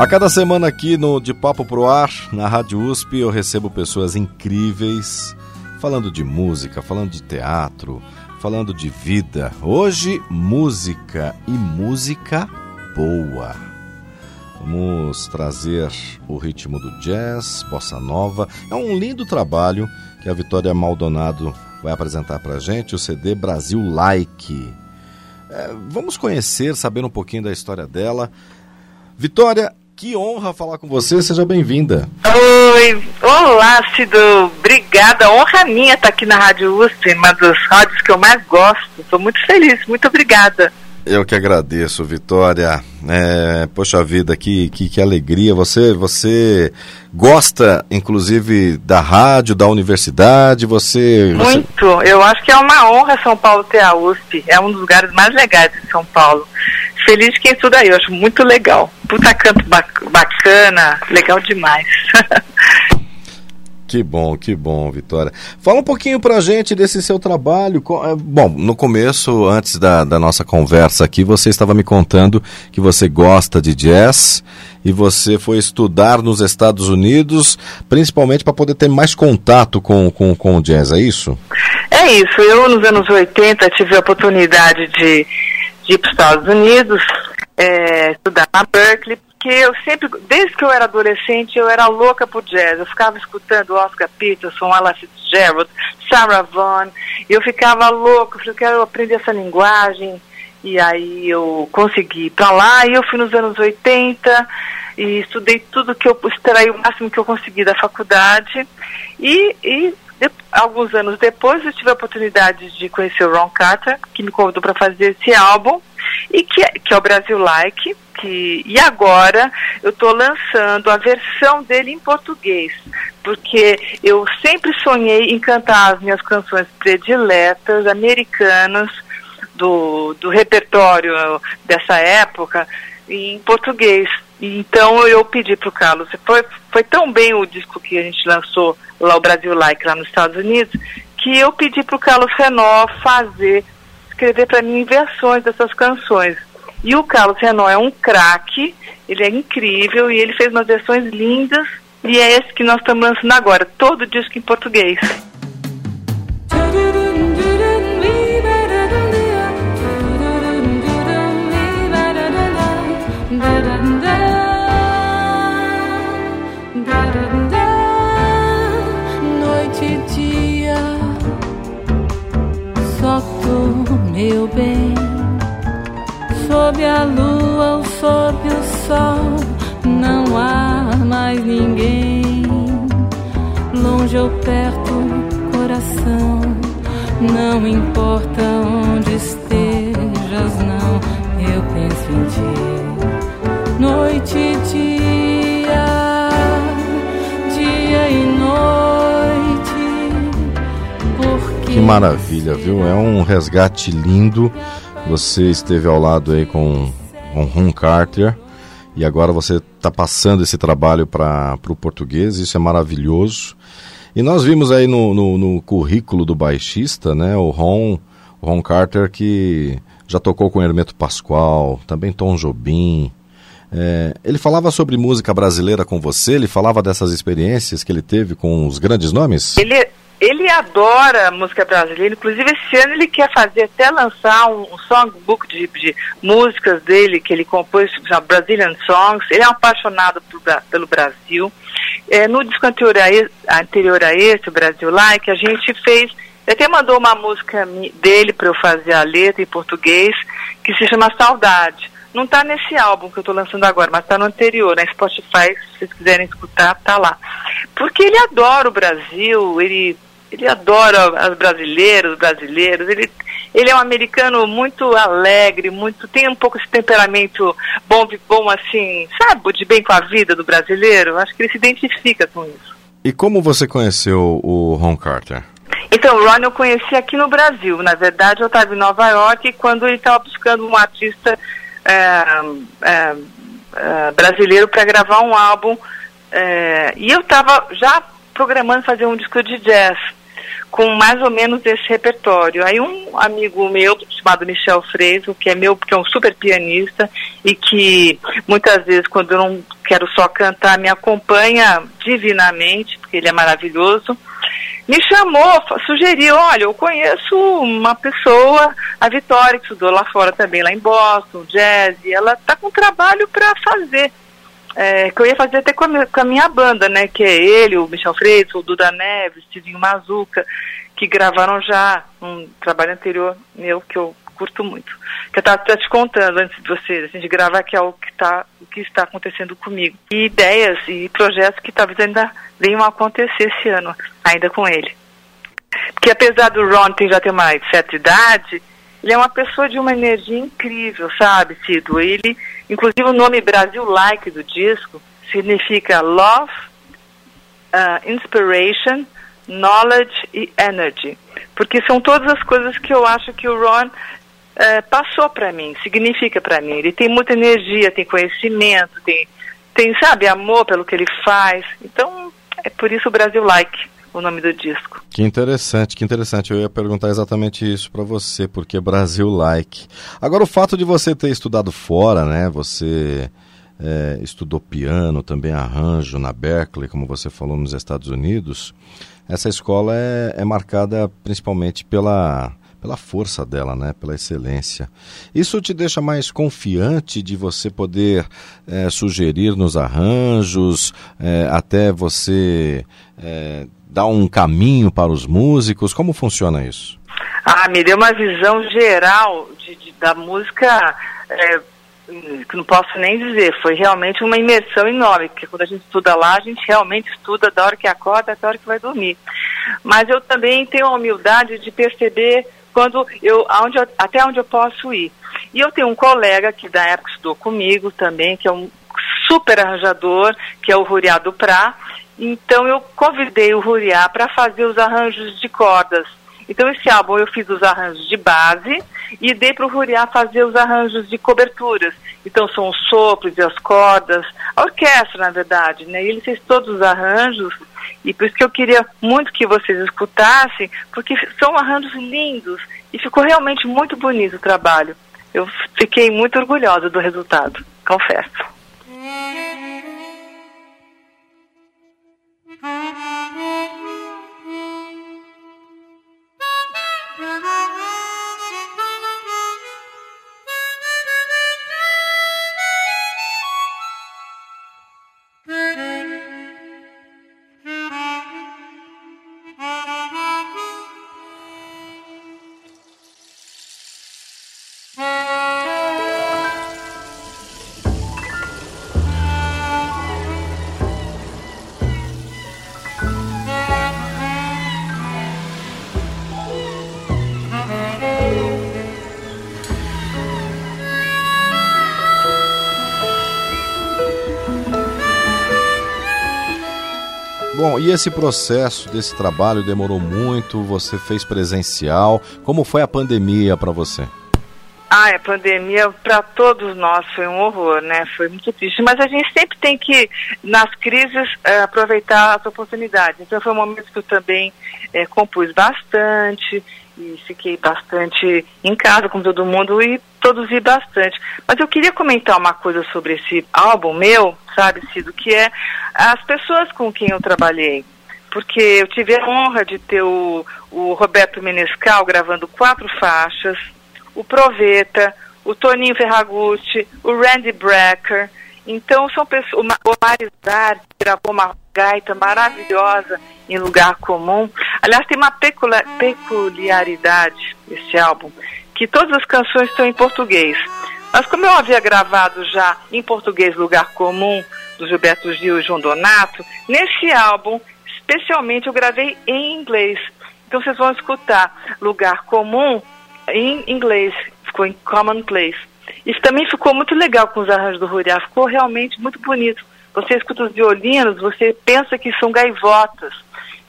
A cada semana aqui no De Papo Pro Ar, na Rádio USP, eu recebo pessoas incríveis falando de música, falando de teatro, falando de vida. Hoje, música e música boa. Vamos trazer o ritmo do jazz, bossa nova. É um lindo trabalho que a Vitória Maldonado vai apresentar para gente, o CD Brasil Like. É, vamos conhecer, saber um pouquinho da história dela. Vitória, que honra falar com você, seja bem-vinda. Oi, olá, Cido, obrigada, honra minha estar aqui na Rádio USP, uma das rádios que eu mais gosto, estou muito feliz, muito obrigada. Eu que agradeço, Vitória. É, poxa vida, que, que, que, alegria. Você, você gosta, inclusive, da rádio, da universidade? Você, Muito. Você... Eu acho que é uma honra São Paulo ter a USP. É um dos lugares mais legais de São Paulo. Feliz de quem estuda aí. Eu acho muito legal. Puta canto bacana. Legal demais. Que bom, que bom, Vitória. Fala um pouquinho pra gente desse seu trabalho. É, bom, no começo, antes da, da nossa conversa aqui, você estava me contando que você gosta de jazz e você foi estudar nos Estados Unidos, principalmente para poder ter mais contato com, com, com o jazz, é isso? É isso. Eu, nos anos 80, tive a oportunidade de, de ir para os Estados Unidos, é, estudar na Berkeley, que eu sempre, desde que eu era adolescente, eu era louca por jazz. Eu ficava escutando Oscar Peterson, Ella Fitzgerald, Sarah Vaughan, e eu ficava louca, eu falei, eu quero aprender essa linguagem. E aí eu consegui ir para lá, e eu fui nos anos 80 e estudei tudo que eu extraí o máximo que eu consegui da faculdade. E, e de, alguns anos depois eu tive a oportunidade de conhecer o Ron Carter, que me convidou para fazer esse álbum, e que, que é o Brasil Like que e agora eu estou lançando a versão dele em português, porque eu sempre sonhei em cantar as minhas canções prediletas americanas do, do repertório dessa época em português. Então eu pedi para o Carlos, foi, foi tão bem o disco que a gente lançou lá o Brasil Like lá nos Estados Unidos, que eu pedi para o Carlos Renó fazer, escrever para mim versões dessas canções. E o Carlos Renault é um craque, ele é incrível e ele fez umas versões lindas e é esse que nós estamos lançando agora, todo disco em português. Perto, coração, não importa onde estejas, não, eu penso em ti. Noite e dia, dia e noite. Que maravilha, viu? É um resgate lindo você esteve ao lado aí com, com Ron Carter e agora você está passando esse trabalho para o português, isso é maravilhoso. E nós vimos aí no, no, no, currículo do baixista, né, o Ron, Ron Carter, que já tocou com Hermeto Pascoal, também Tom Jobim. É, ele falava sobre música brasileira com você? Ele falava dessas experiências que ele teve com os grandes nomes? Ele, ele adora música brasileira, inclusive esse ano ele quer fazer até lançar um, um songbook de, de, músicas dele que ele compôs, chama Brazilian Songs. Ele é um apaixonado por, pelo Brasil. É, no disco anterior a, anterior a esse, o Brasil Like, a gente fez, até mandou uma música dele para eu fazer a letra em português, que se chama Saudade. Não está nesse álbum que eu estou lançando agora, mas está no anterior, na Spotify, se vocês quiserem escutar, tá lá. Porque ele adora o Brasil, ele ele adora as brasileiras, os brasileiros, ele, Ele é um americano muito alegre, muito tem um pouco esse temperamento bom, bom assim, sabe, de bem com a vida do brasileiro. Acho que ele se identifica com isso. E como você conheceu o Ron Carter? Então, o Ron eu conheci aqui no Brasil. Na verdade, eu estava em Nova York quando ele estava buscando um artista é, é, é, brasileiro para gravar um álbum. É, e eu estava já programando fazer um disco de jazz com mais ou menos esse repertório. Aí um amigo meu, chamado Michel Freiso, que é meu, que é um super pianista e que muitas vezes quando eu não quero só cantar, me acompanha divinamente, porque ele é maravilhoso, me chamou, sugeriu, olha, eu conheço uma pessoa, a Vitória, que estudou lá fora também, lá em Boston, jazz, e ela está com trabalho para fazer é, que eu ia fazer até com a, minha, com a, minha, banda, né? Que é ele, o Michel Freitas, o Duda Neves, Tizinho Mazuca, que gravaram já um trabalho anterior meu que eu curto muito. Que eu estava te contando antes de vocês, assim, de gravar, que é o que, tá, o que está acontecendo comigo. E ideias e projetos que talvez ainda venham a acontecer esse ano, ainda com ele. Porque apesar do Ron ter, já ter uma certa idade, ele é uma pessoa de uma energia incrível, sabe, Cido? Ele, inclusive o nome Brasil Like do disco significa Love, uh, Inspiration, Knowledge e Energy. Porque são todas as coisas que eu acho que o Ron uh, passou para mim, significa para mim. Ele tem muita energia, tem conhecimento, tem, tem, sabe, amor pelo que ele faz. Então, é por isso o Brasil Like o nome do disco. Que interessante, que interessante. Eu ia perguntar exatamente isso para você, porque Brasil like. Agora o fato de você ter estudado fora, né? Você é, estudou piano, também arranjo na Berkeley, como você falou nos Estados Unidos. Essa escola é, é marcada principalmente pela pela força dela, né? pela excelência. Isso te deixa mais confiante de você poder é, sugerir nos arranjos, é, até você é, dar um caminho para os músicos? Como funciona isso? Ah, me deu uma visão geral de, de da música é, que não posso nem dizer. Foi realmente uma imersão enorme, porque quando a gente estuda lá, a gente realmente estuda da hora que acorda até a hora que vai dormir. Mas eu também tenho a humildade de perceber quando eu, aonde eu, até onde eu posso ir. E eu tenho um colega que da época estudou comigo também, que é um super arranjador, que é o Ruriado Prá, então eu convidei o Ruriá para fazer os arranjos de cordas. Então esse álbum eu fiz os arranjos de base e dei para o Ruriá fazer os arranjos de coberturas. Então são os sopros e as cordas, a orquestra na verdade, né? E ele fez todos os arranjos e por isso que eu queria muito que vocês escutassem, porque são arranjos lindos e ficou realmente muito bonito o trabalho. Eu fiquei muito orgulhosa do resultado, confesso. Bom, e esse processo desse trabalho demorou muito? Você fez presencial? Como foi a pandemia para você? Ah, a pandemia para todos nós foi um horror, né? Foi muito triste. Mas a gente sempre tem que, nas crises, é, aproveitar as oportunidades. Então foi um momento que eu também é, compus bastante e fiquei bastante em casa com todo mundo e produzi bastante. Mas eu queria comentar uma coisa sobre esse álbum meu, sabe, Cido, que é as pessoas com quem eu trabalhei. Porque eu tive a honra de ter o, o Roberto Menescal gravando quatro faixas, o Proveta, o Toninho Ferragutti, o Randy Brecker. Então são pessoas. O Marizar gravou uma gaita maravilhosa em lugar comum. Aliás, tem uma peculiaridade esse álbum, que todas as canções estão em português. Mas como eu havia gravado já em português Lugar Comum, do Gilberto Gil e João Donato, nesse álbum, especialmente, eu gravei em inglês. Então vocês vão escutar Lugar Comum em inglês, ficou em Commonplace. Isso também ficou muito legal com os arranjos do Ruriá, ficou realmente muito bonito. Você escuta os violinos, você pensa que são gaivotas.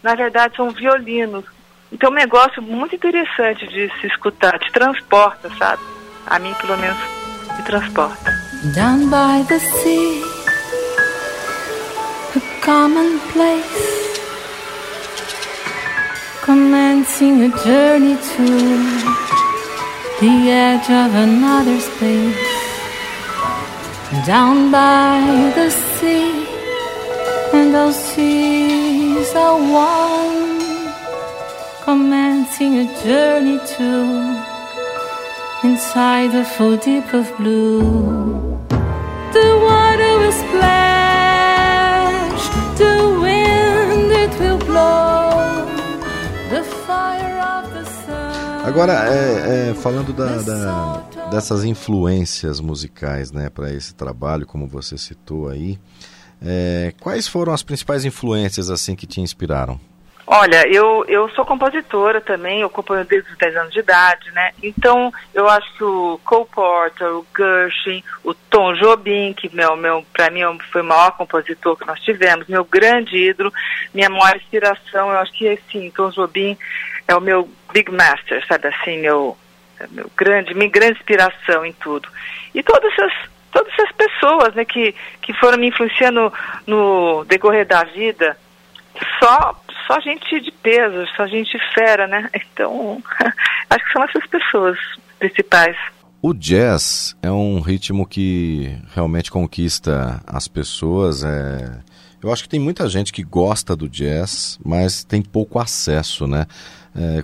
Na verdade, são violinos. Então, é um negócio muito interessante de se escutar, te transporta, sabe? A mim, pelo menos, me transporta. Down by the sea, a common place, commencing a journey to the edge of another space. Down by the sea, and those seas are one, commencing a journey to inside the full deep of blue. The water will splash, the wind it will blow, the fire of the sun. Agora, é, é, falando da, da- dessas influências musicais, né, para esse trabalho, como você citou aí, é, quais foram as principais influências assim que te inspiraram? Olha, eu, eu sou compositora também, eu componho desde os 10 anos de idade, né? Então, eu acho que o Cole Porter, o Gershwin, o Tom Jobim, que meu, meu, para mim foi o maior compositor que nós tivemos, meu grande ídolo, minha maior inspiração, eu acho que, assim, Tom Jobim é o meu big master, sabe assim, meu, meu grande, minha grande inspiração em tudo. E todas essas, todas essas pessoas, né, que, que foram me influenciando no decorrer da vida, só só gente de peso, só gente fera, né? Então, acho que são essas pessoas principais. O jazz é um ritmo que realmente conquista as pessoas. É... Eu acho que tem muita gente que gosta do jazz, mas tem pouco acesso, né? É,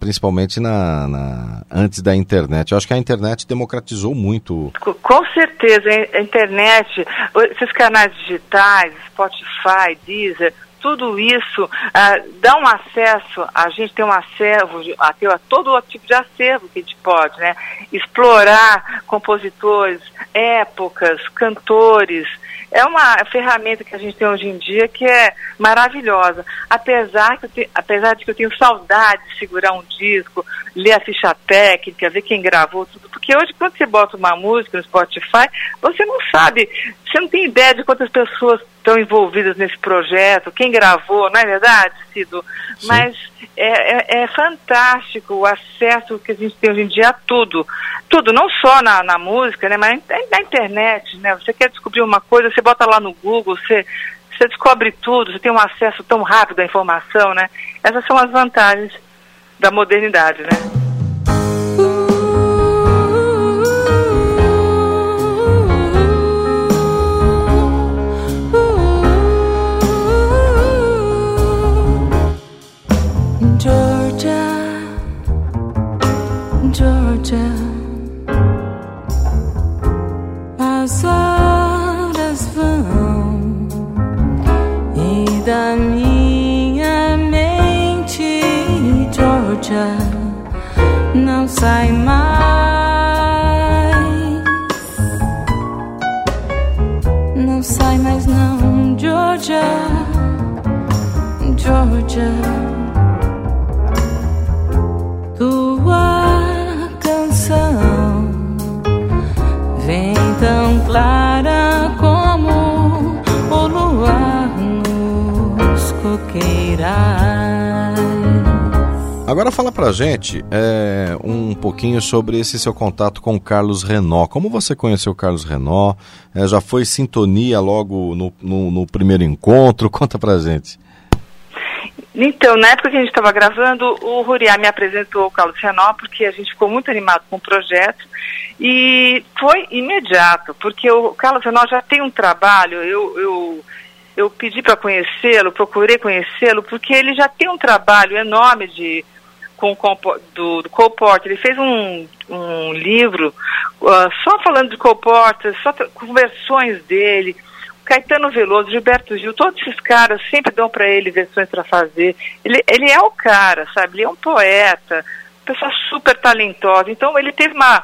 Principalmente na, na- antes da internet. Eu acho que a internet democratizou muito. Co- Com certeza, a a internet, esses canais digitais, Spotify, Deezer, tudo isso ah, dá um acesso, a gente tem um acervo, a, ter todo tipo de acervo que a gente pode, né? Explorar compositores, épocas, cantores. É uma ferramenta que a gente tem hoje em dia que é maravilhosa. Apesar, que te- apesar de que eu tenho saudade de segurar um disco, ler a ficha técnica, ver quem gravou tudo. Porque hoje, quando você bota uma música no Spotify, você não sabe, você não tem ideia de quantas pessoas estão envolvidas nesse projeto, quem gravou, não é verdade, Cido? Sim. Mas é, é- é fantástico o acesso que a gente tem hoje em dia a tudo. Tudo, não só na, na música, né, mas na, internet, né? Você quer descobrir uma coisa, você bota lá no Google, você, você descobre tudo, você tem um acesso tão rápido à informação, né? Essas são as vantagens da modernidade, né? Georgia, as horas vão. E da minha mente, Georgia, não sai mais, Agora fala pra gente é, um pouquinho sobre esse seu contato com o Carlos Renó. Como você conheceu o Carlos Renó? É, já foi sintonia logo no, no- no primeiro encontro? Conta pra gente. Então, na época que a gente estava gravando, o Ruriá me apresentou o Carlos Renó, porque a gente ficou muito animado com o projeto. E foi imediato, porque o Carlos Renó já tem um trabalho, eu, eu, eu pedi para conhecê-lo, procurei conhecê-lo, porque ele já tem um trabalho enorme de, com, do, do Cole Porter. Ele fez um, um livro ah, só falando de Cole Porter, só com versões dele. Caetano Veloso, Gilberto Gil, todos esses caras sempre dão para ele versões para fazer. Ele, ele é o cara, sabe? Ele é um poeta, pessoa super talentosa. Então ele teve uma,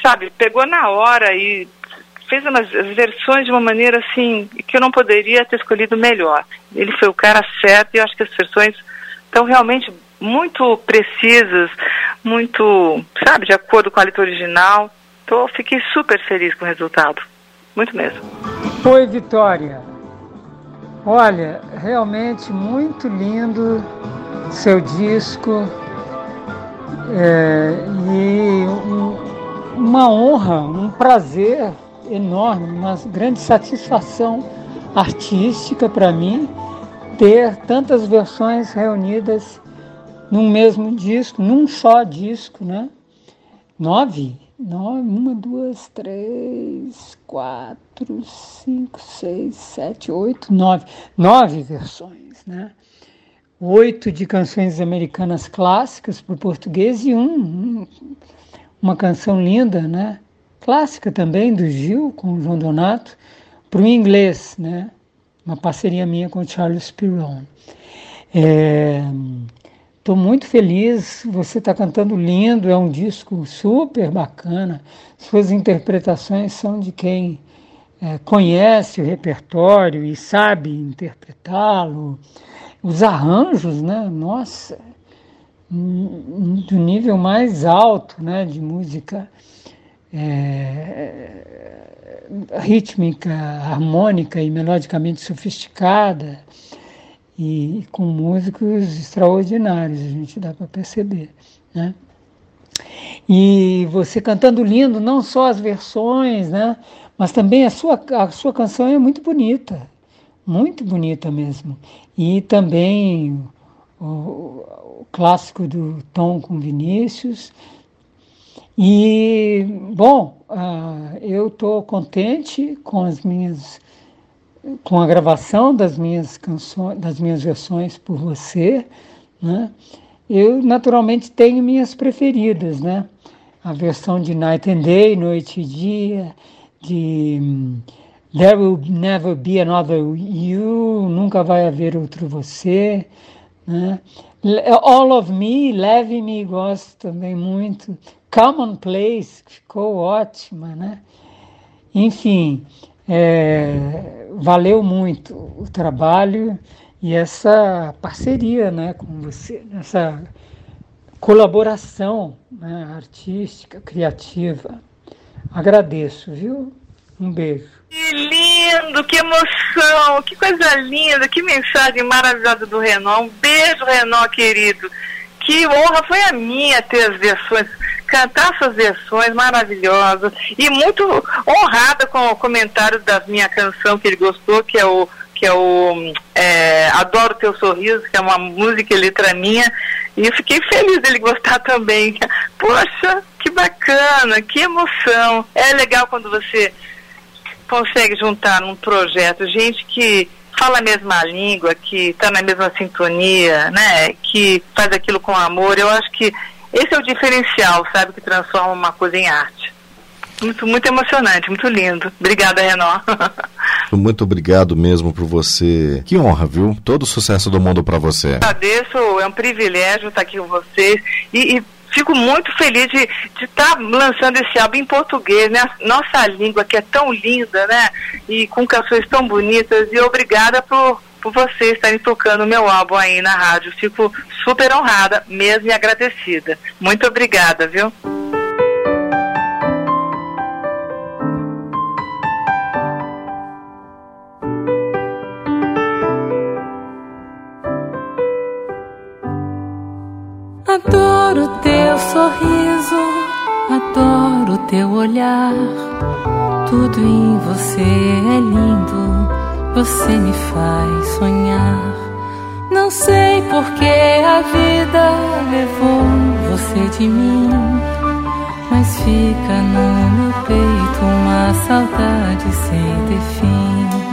sabe, pegou na hora e fez umas as versões de uma maneira assim que eu não poderia ter escolhido melhor. Ele foi o cara certo e eu acho que as versões estão realmente muito precisas, muito, sabe, de acordo com a letra original. Tô, fiquei super feliz com o resultado. Muito mesmo. Oi, Vitória. Olha, realmente muito lindo seu disco. É, e um, uma honra, um prazer enorme, uma grande satisfação artística para mim ter tantas versões reunidas num mesmo disco, num só disco, né? Nove, nove uma, duas, três, quatro, cinco, seis, sete, oito, nove, nove versões, né? Oito de canções americanas clássicas para o português e um, uma canção linda, né? Clássica também do Gil com o João Donato para o inglês, né? Uma parceria minha com o Charles Piron. É, Estou muito feliz, você está cantando lindo, é um disco super bacana. Suas interpretações são de quem é, conhece o repertório e sabe interpretá-lo. Os arranjos, né? Nossa, do nível mais alto, né? De música é, rítmica, harmônica e melodicamente sofisticada e com músicos extraordinários, a gente dá para perceber, né? E você cantando lindo, não só as versões, né? Mas também a sua, a sua canção é muito bonita, muito bonita mesmo. E também o, o clássico do Tom com Vinícius. E, bom, uh, eu estou contente com as minhas com a gravação das minhas canções, das minhas versões por você, né? Eu naturalmente tenho minhas preferidas, né? A versão de Night and Day, Noite e Dia, de There Will Never Be Another You, Nunca Vai Haver Outro Você, né? All of Me, Leve-me, gosto também muito. Common Place, ficou ótima, né? Enfim, é, valeu muito o trabalho e essa parceria né, com você, essa colaboração né, artística, criativa. Agradeço, viu? Um beijo. Que lindo, que emoção, que coisa linda, que mensagem maravilhosa do Renan. Um beijo, Renan, querido. Que honra foi a minha ter as versões cantar essas versões maravilhosas e muito honrada com o comentário da minha canção que ele gostou, que é o que é o é, Adoro Teu Sorriso, que é uma música e letra minha, e eu fiquei feliz dele gostar também. Poxa, que bacana, que emoção. É legal quando você consegue juntar num projeto gente que fala a mesma língua, que está na mesma sintonia, né? Que faz aquilo com amor. Eu acho que esse é o diferencial, sabe, que transforma uma coisa em arte. Muito, muito emocionante, muito lindo. Obrigada, Renó. muito obrigado mesmo por você. Que honra, viu? Todo o sucesso do mundo para você. Agradeço, é um privilégio estar aqui com vocês e, e fico muito feliz de estar tá lançando esse álbum em português, né? Nossa língua que é tão linda, né? E com canções tão bonitas. E obrigada por por vocês estarem tocando o meu álbum aí na rádio. Fico super honrada, mesmo e agradecida. Muito obrigada, viu? Adoro teu sorriso, adoro teu olhar. Tudo em você é lindo você me faz sonhar. Não sei por que a vida levou você de mim, mas fica no meu peito uma saudade sem ter fim.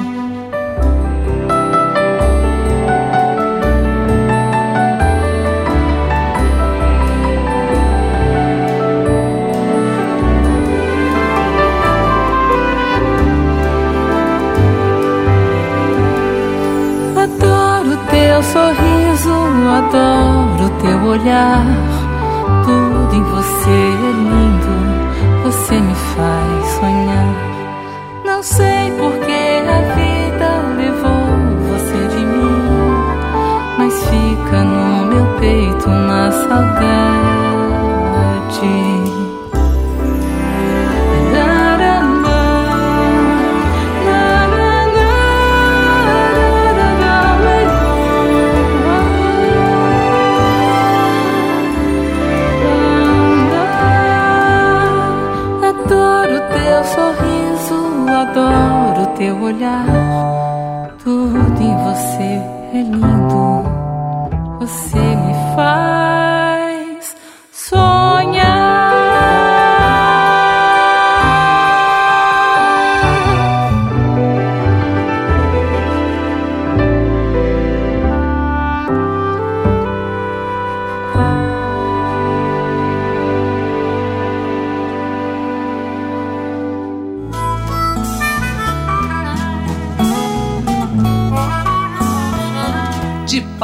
Adoro teu olhar. Tudo em você é lindo, você me faz sonhar. Não sei por que a vida levou você de mim, mas fica no meu peito uma saudade.